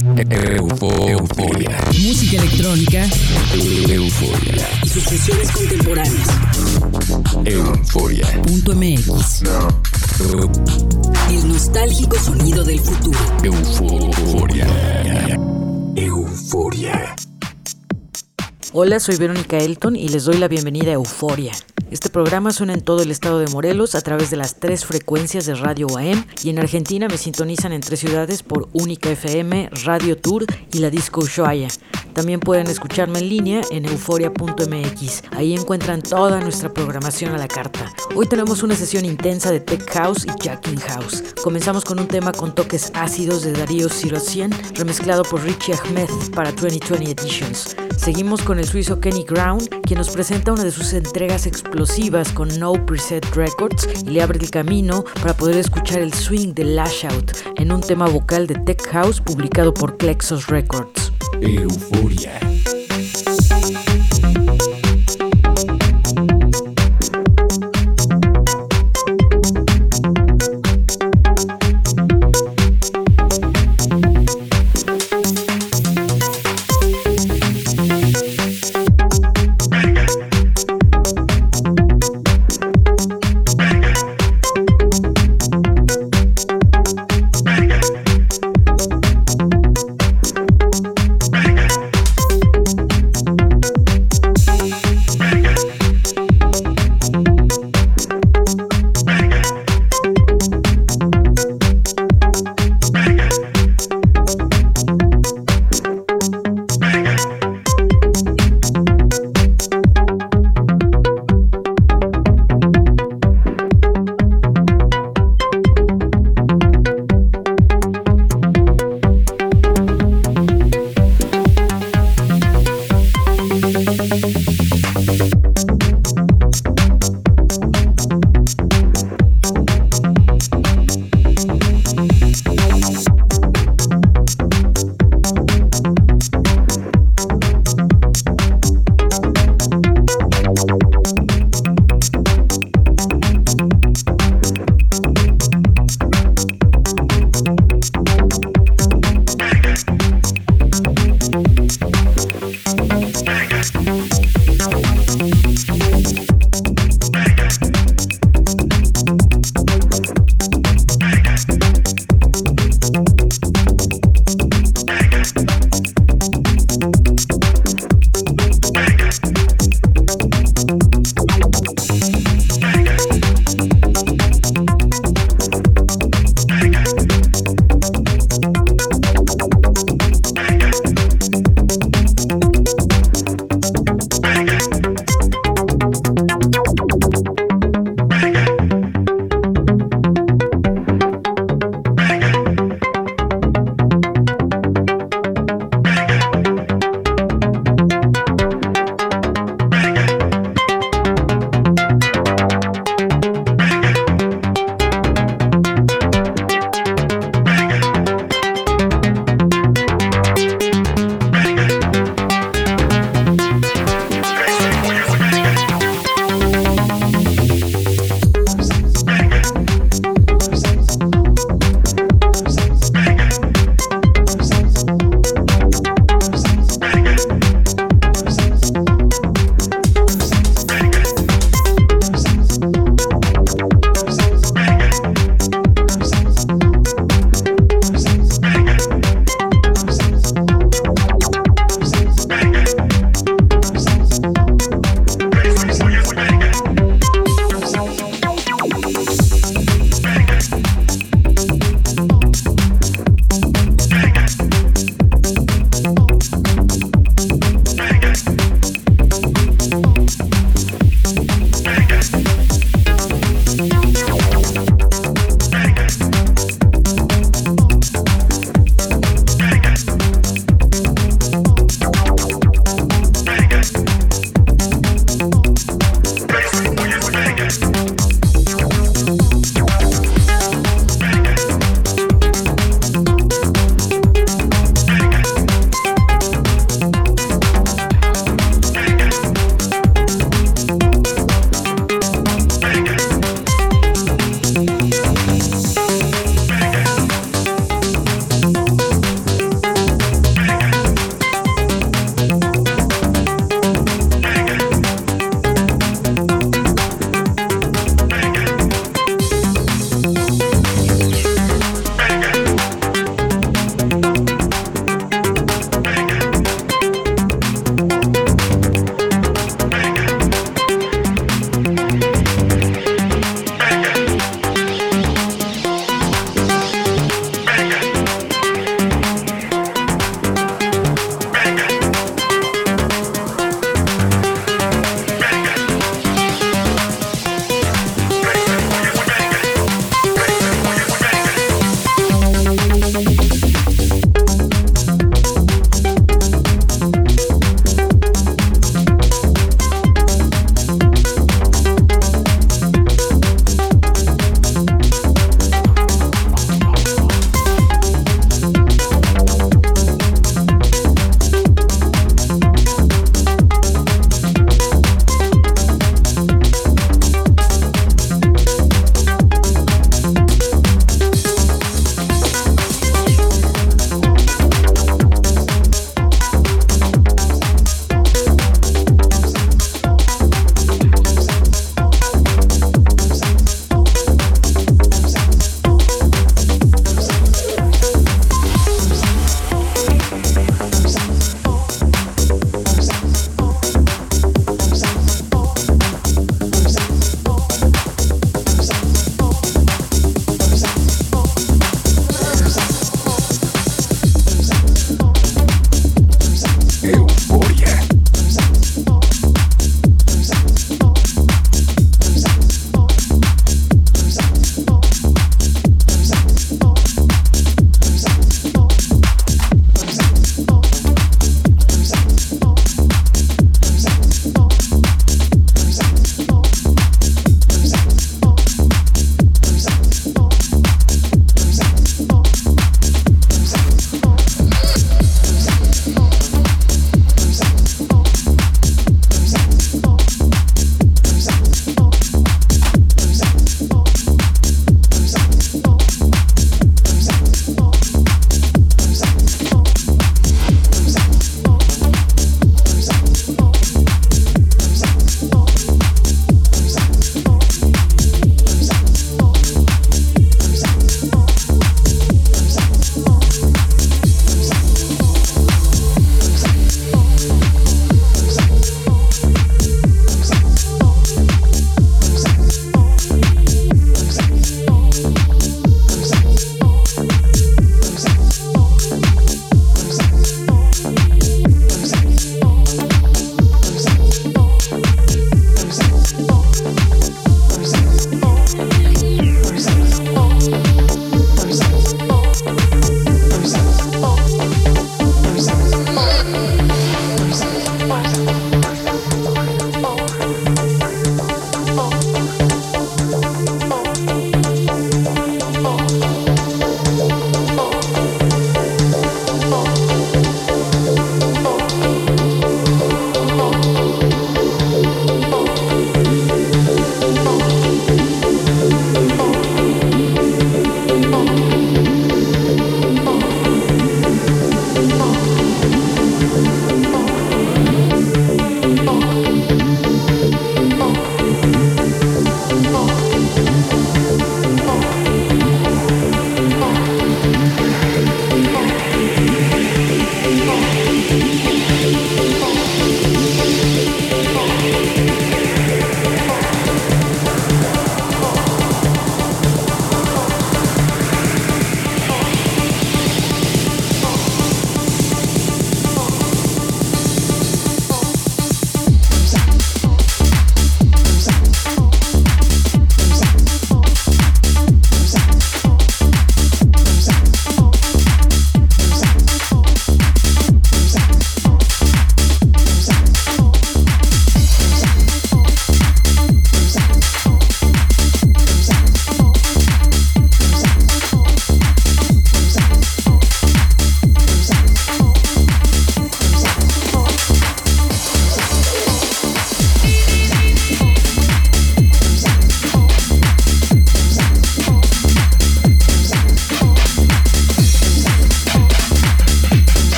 Euforia. Música electrónica. Euforia. Y sus contemporáneas. Euforia. Punto MX. El nostálgico sonido del futuro. Euforia. Euforia. Hola, soy Verónica Elton y les doy la bienvenida a Euforia. Este programa suena en todo el estado de Morelos a través de las tres frecuencias de Radio AM y en Argentina me sintonizan en tres ciudades por Única FM, Radio Tour y la Disco Ushuaia. También pueden escucharme en línea en euforia.mx. Ahí encuentran toda nuestra programación a la carta. Hoy tenemos una sesión intensa de Tech House y Jacking House. Comenzamos con un tema con toques ácidos de Darío Sirocien, remezclado por Richie Ahmed para 2020 Editions. Seguimos con el suizo Kenny Ground, quien nos presenta una de sus entregas explosivas con No Preset Records y le abre el camino para poder escuchar el swing de Lash Out en un tema vocal de Tech House publicado por Plexos Records. Fúria.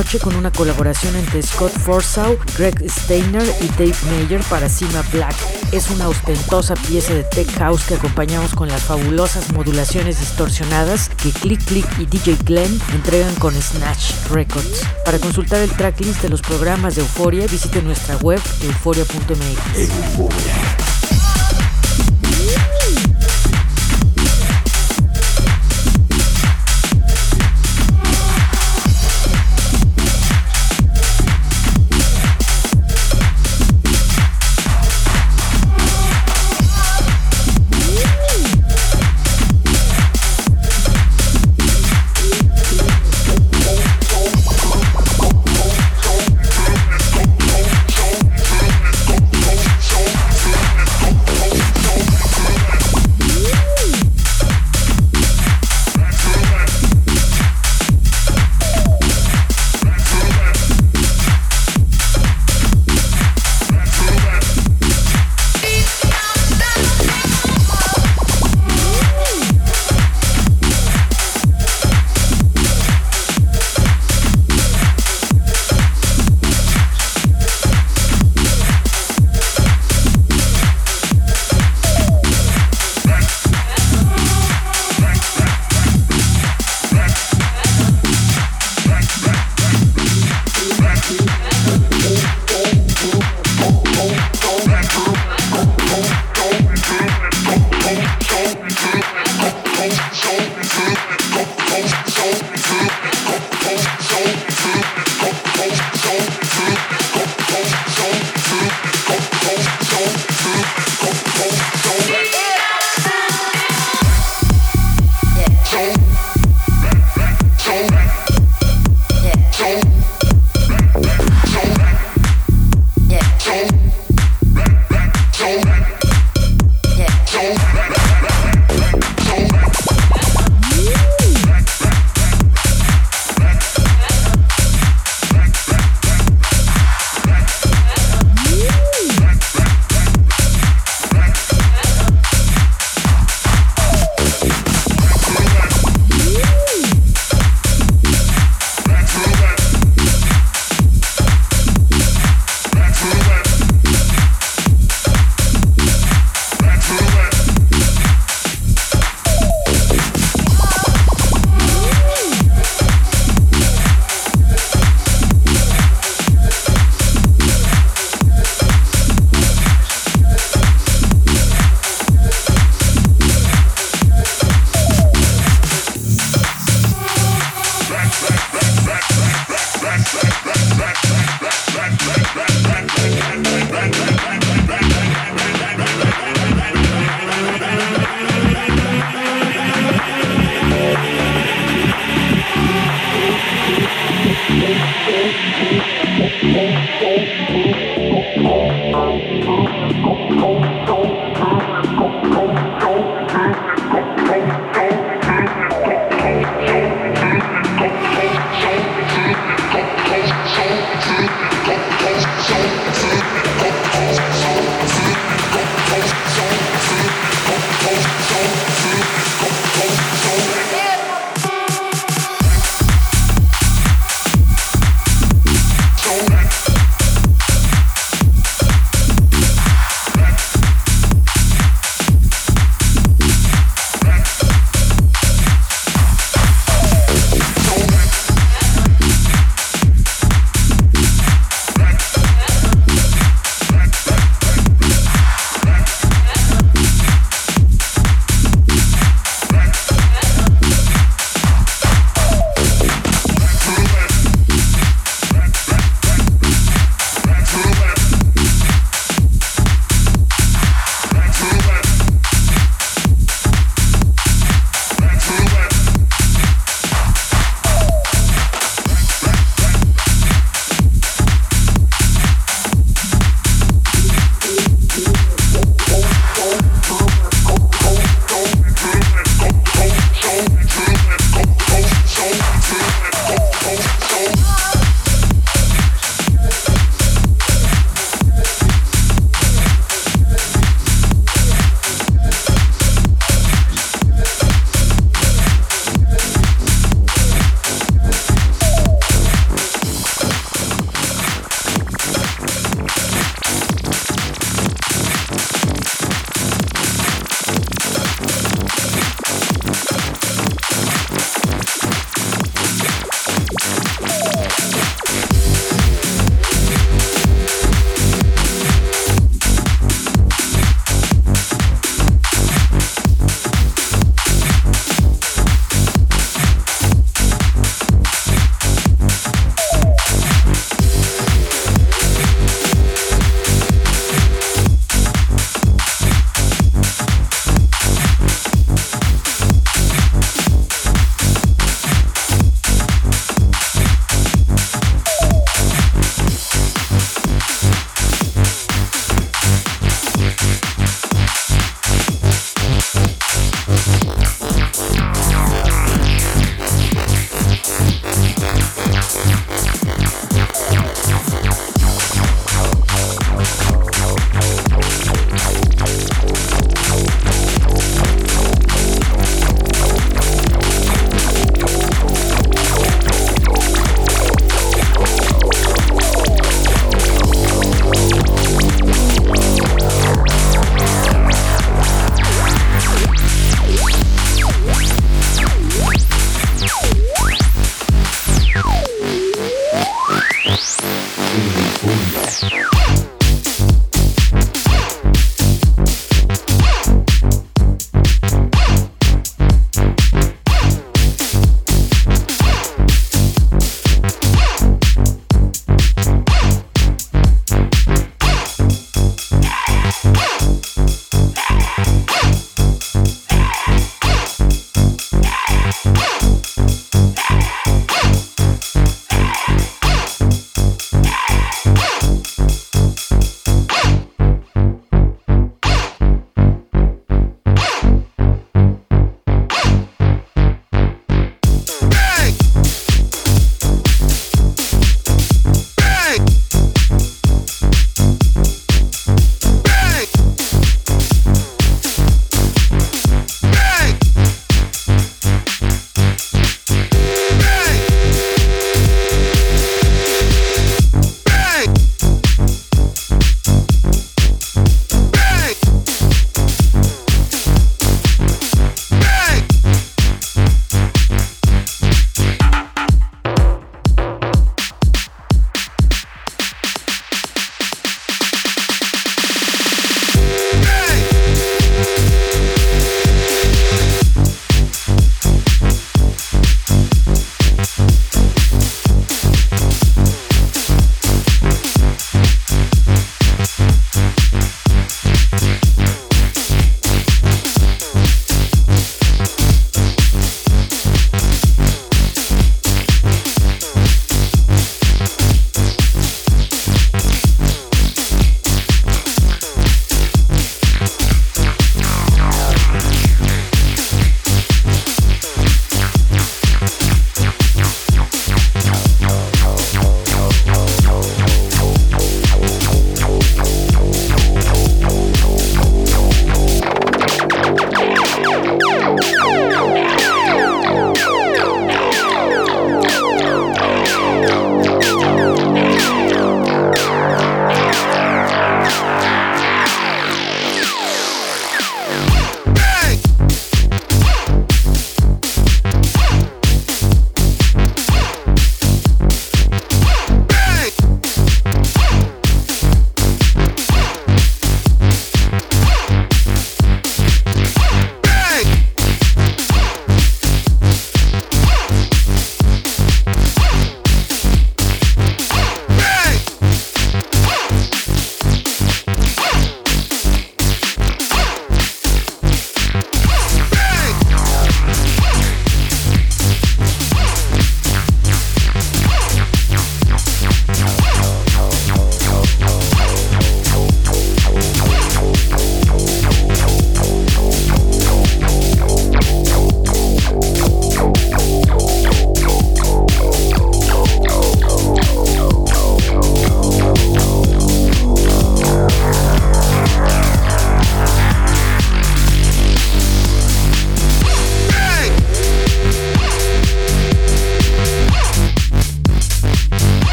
Noche con una colaboración entre Scott Forsaw, Greg Steiner y Dave Mayer para Cima Black. Es una ostentosa pieza de tech house que acompañamos con las fabulosas modulaciones distorsionadas que Click Click y DJ Glenn entregan con Snatch Records. Para consultar el tracklist de los programas de Euforia, visite nuestra web euforia.mx.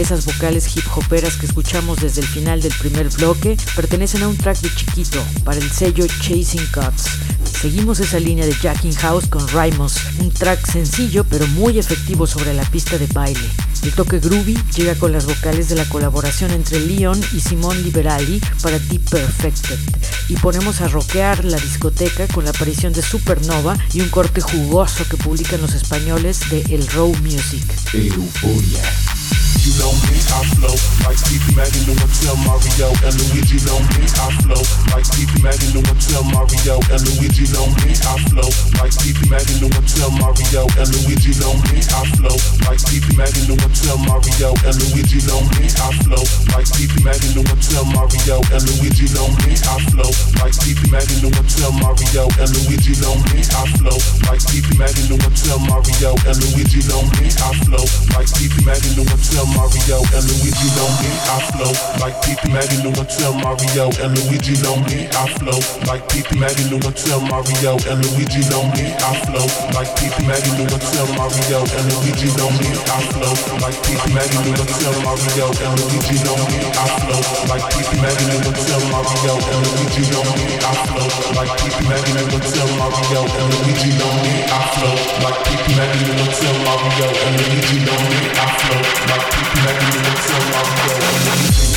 Esas vocales hip hoperas que escuchamos desde el final del primer bloque pertenecen a un track de chiquito para el sello Chasing Cuts. Seguimos esa línea de Jacking House con Rymos, un track sencillo pero muy efectivo sobre la pista de baile. El toque groovy llega con las vocales de la colaboración entre Leon y Simón Liberali para Deep Perfected. Y ponemos a rockear la discoteca con la aparición de Supernova y un corte jugoso que publican los españoles de El Row Music. Euforia. You know me, I flow like Pete Maggie tell Mario and Luigi. Know me, I flow like Pete Maggie tell Mario and Luigi. Know me, I flow like Pete Maggie tell Mario and Luigi. Know me, I flow like Pete Maggie tell Mario and Luigi. Know me, I flow like Pete Maggie tell Mario and Luigi. Know me, I flow like Pete Maggie tell Mario and Luigi. Know me, I flow like Pete Maggie tell Mario and Luigi. Know me, I flow like Pete Maggie tell Mario and Luigi know me. I flow like Pete Maggie tell Mario and Luigi know me. I flow like Pete Maggie tell Mario and Luigi know me. I flow like Pete Maggie tell Mario and Luigi know me. I flow like Pete Maggie tell Mario and Luigi know me. I flow like Pete Maggie tell Mario and Luigi know me. I flow like Pete Maggie tell Mario and Luigi know me. I flow like Pete Maggie tell Mario and Luigi know me. I flow I keep Like you so long ago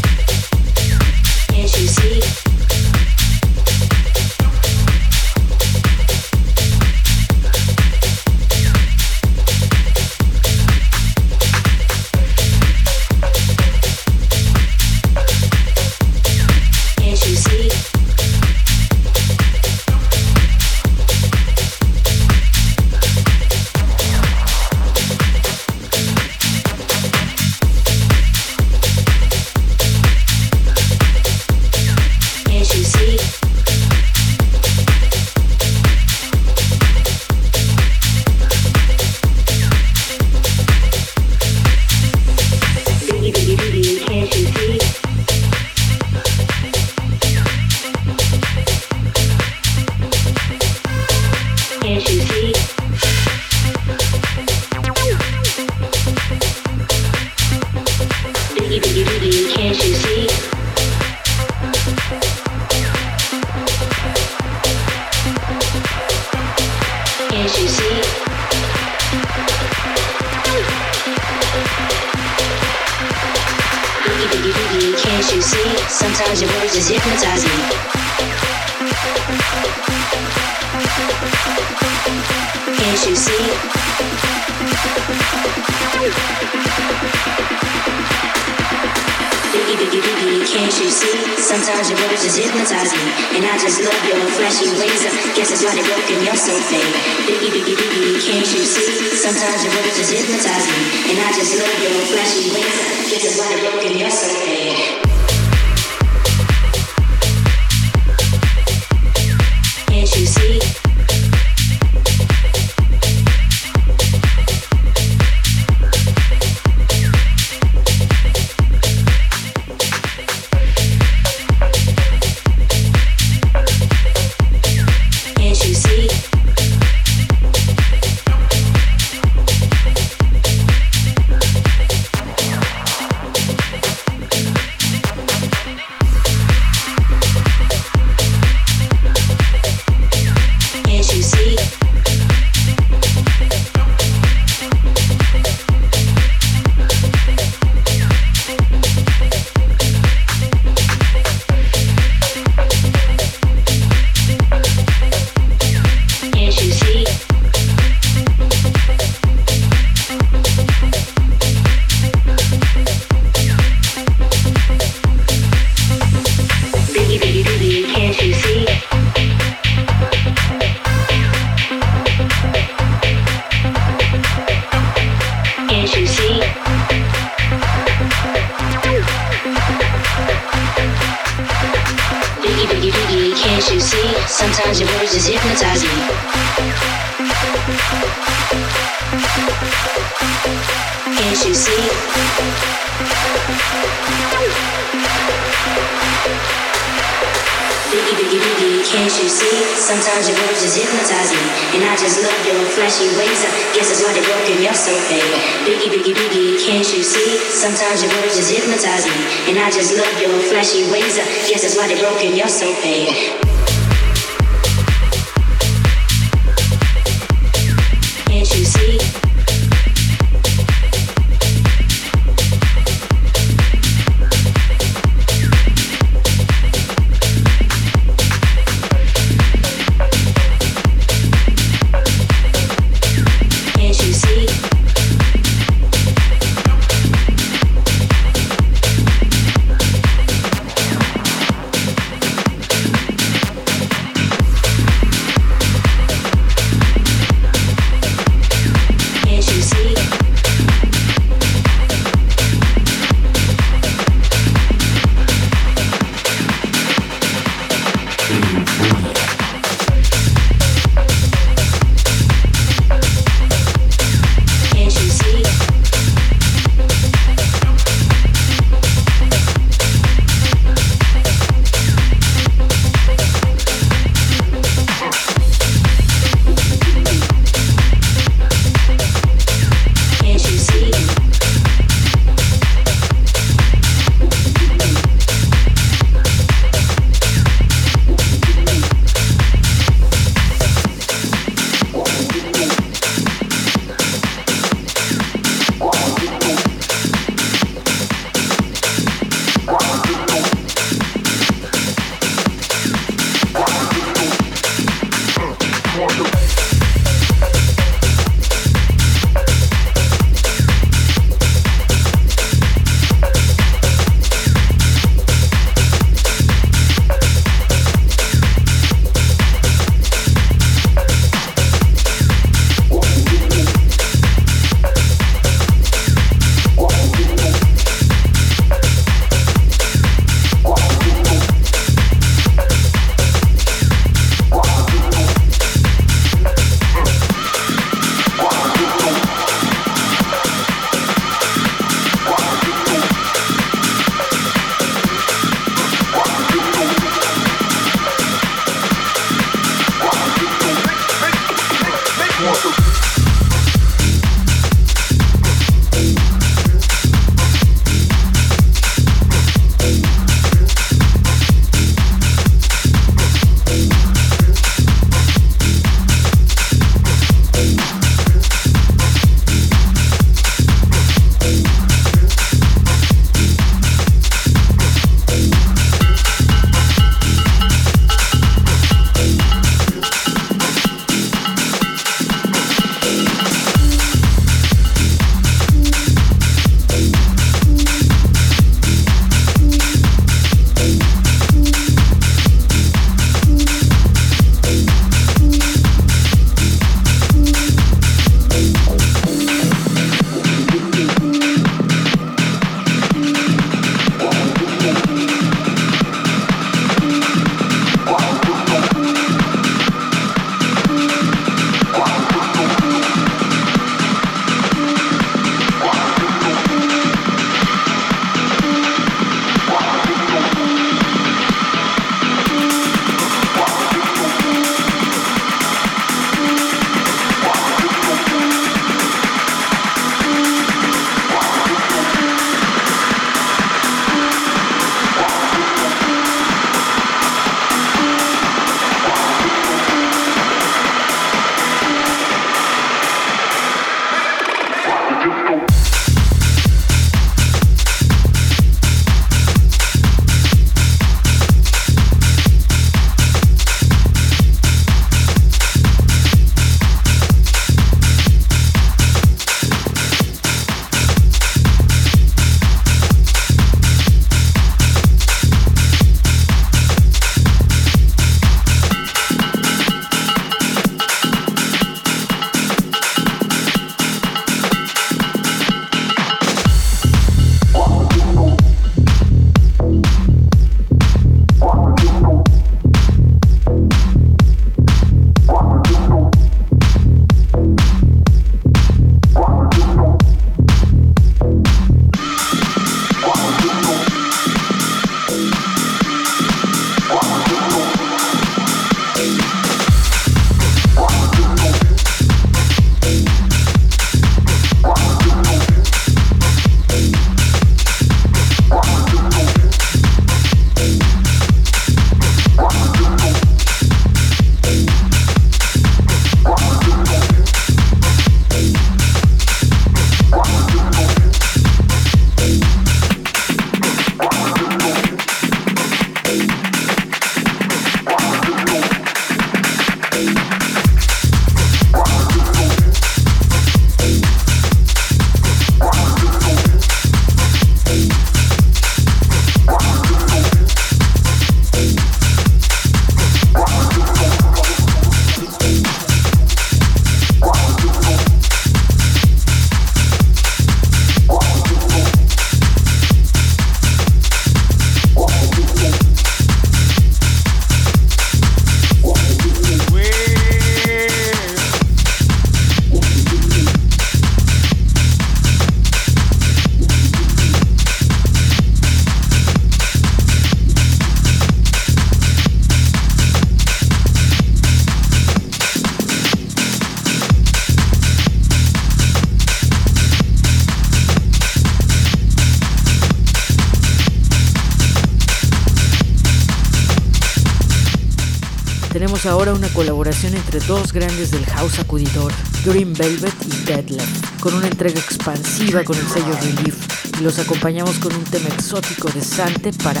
tenemos ahora una colaboración entre dos grandes del house sacudidor, Green Velvet y Deadlift, con una entrega expansiva con el sello Relief y los acompañamos con un tema exótico de Sante para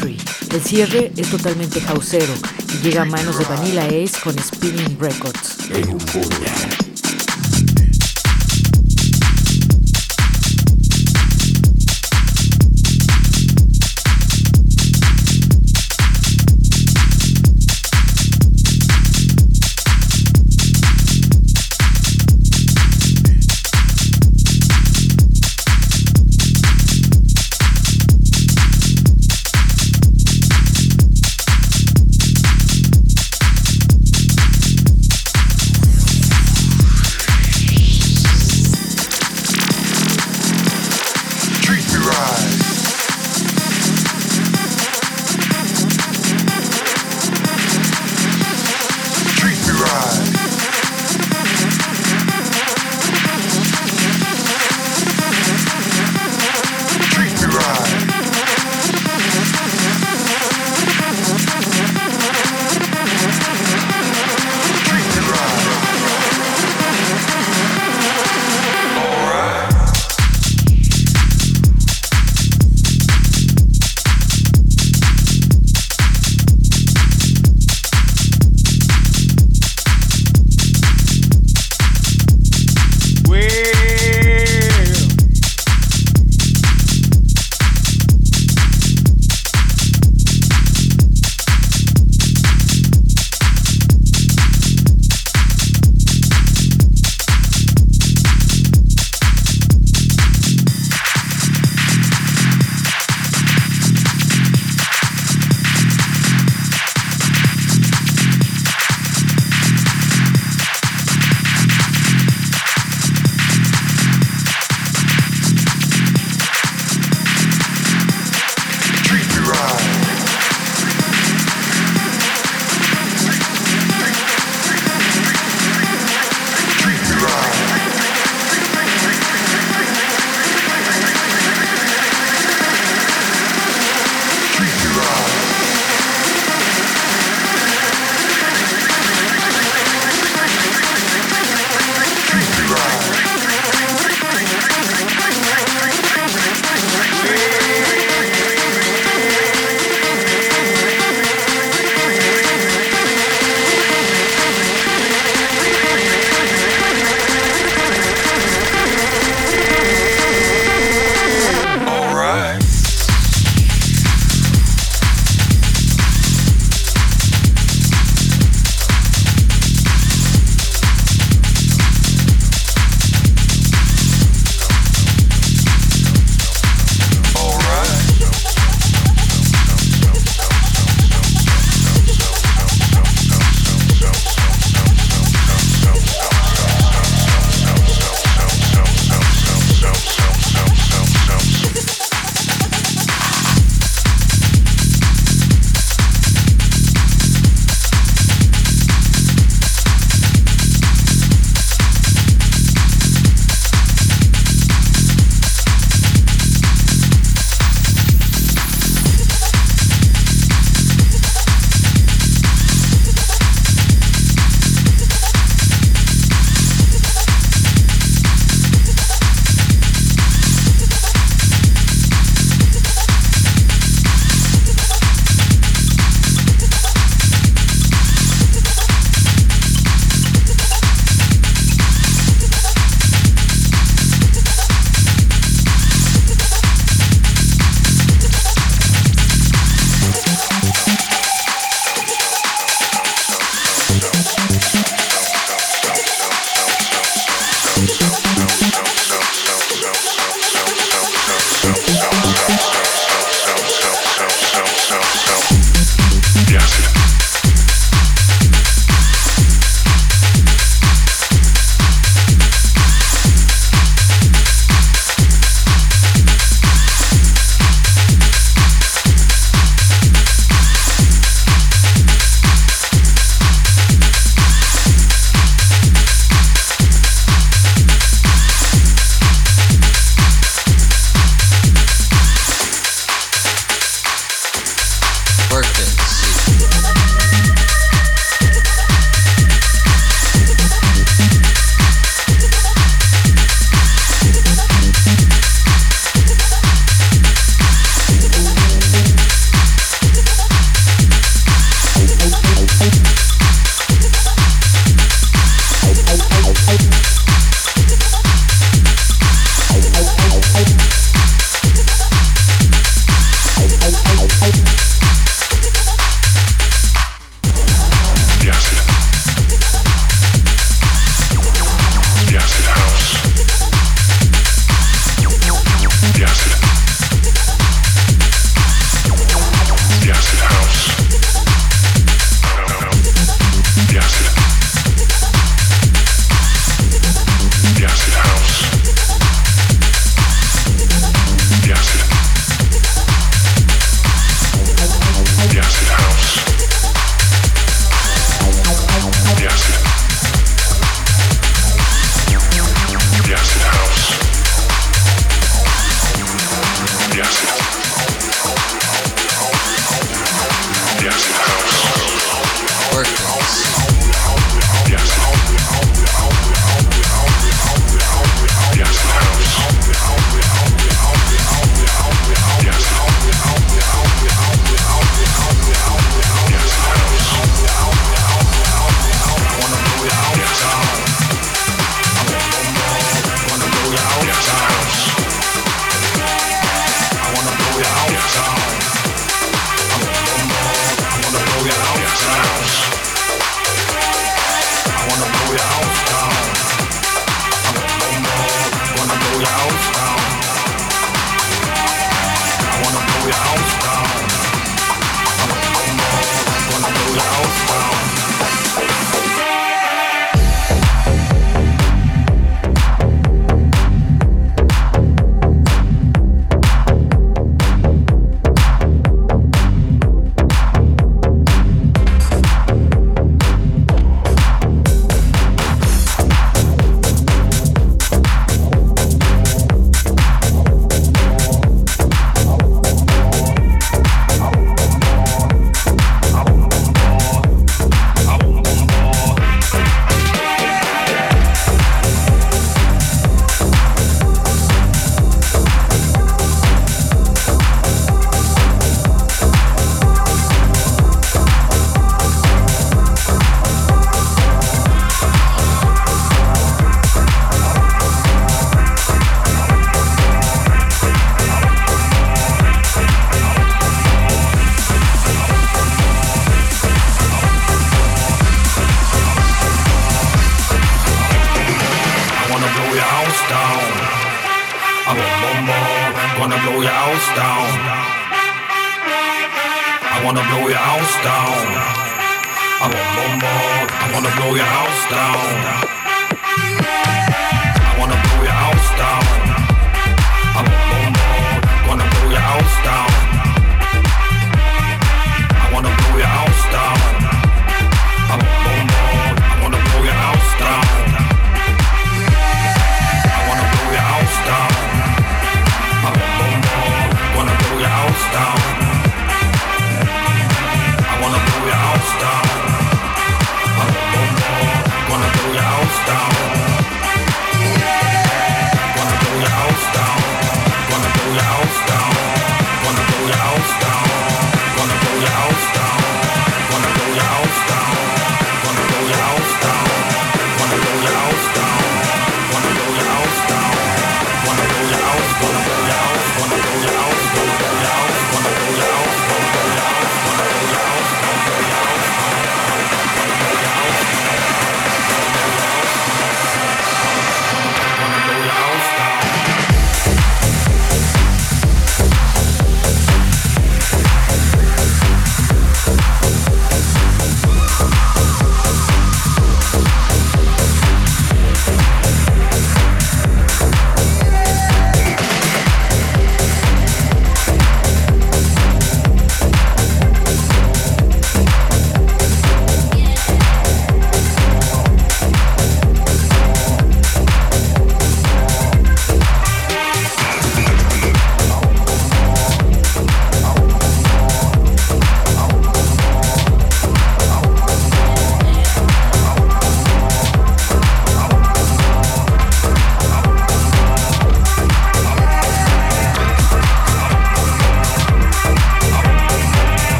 Tree. El cierre es totalmente houseero y llega a manos de Vanilla Ace con Spinning Records. I wanna blow your house down. I want more, more. I wanna blow your house down.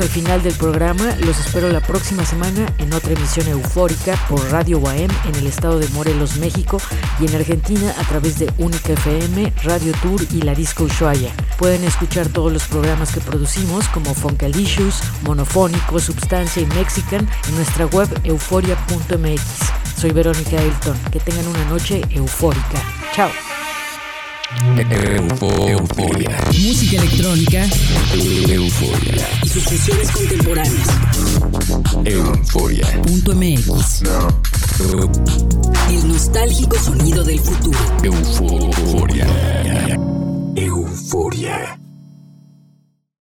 Al final del programa, los espero la próxima semana en otra emisión eufórica por Radio Guaem en el estado de Morelos, México y en Argentina a través de Única FM, Radio Tour y La Disco Ushuaia. Pueden escuchar todos los programas que producimos como Funkalicious, Monofónico, Substancia y Mexican en nuestra web euforia.mx. Soy Verónica Elton, que tengan una noche eufórica. Chao. Euforia. Música electrónica Euforia. y sus fusiones contemporáneas. Euforia. Punto MX. El nostálgico sonido del futuro. Euforia. Euforia.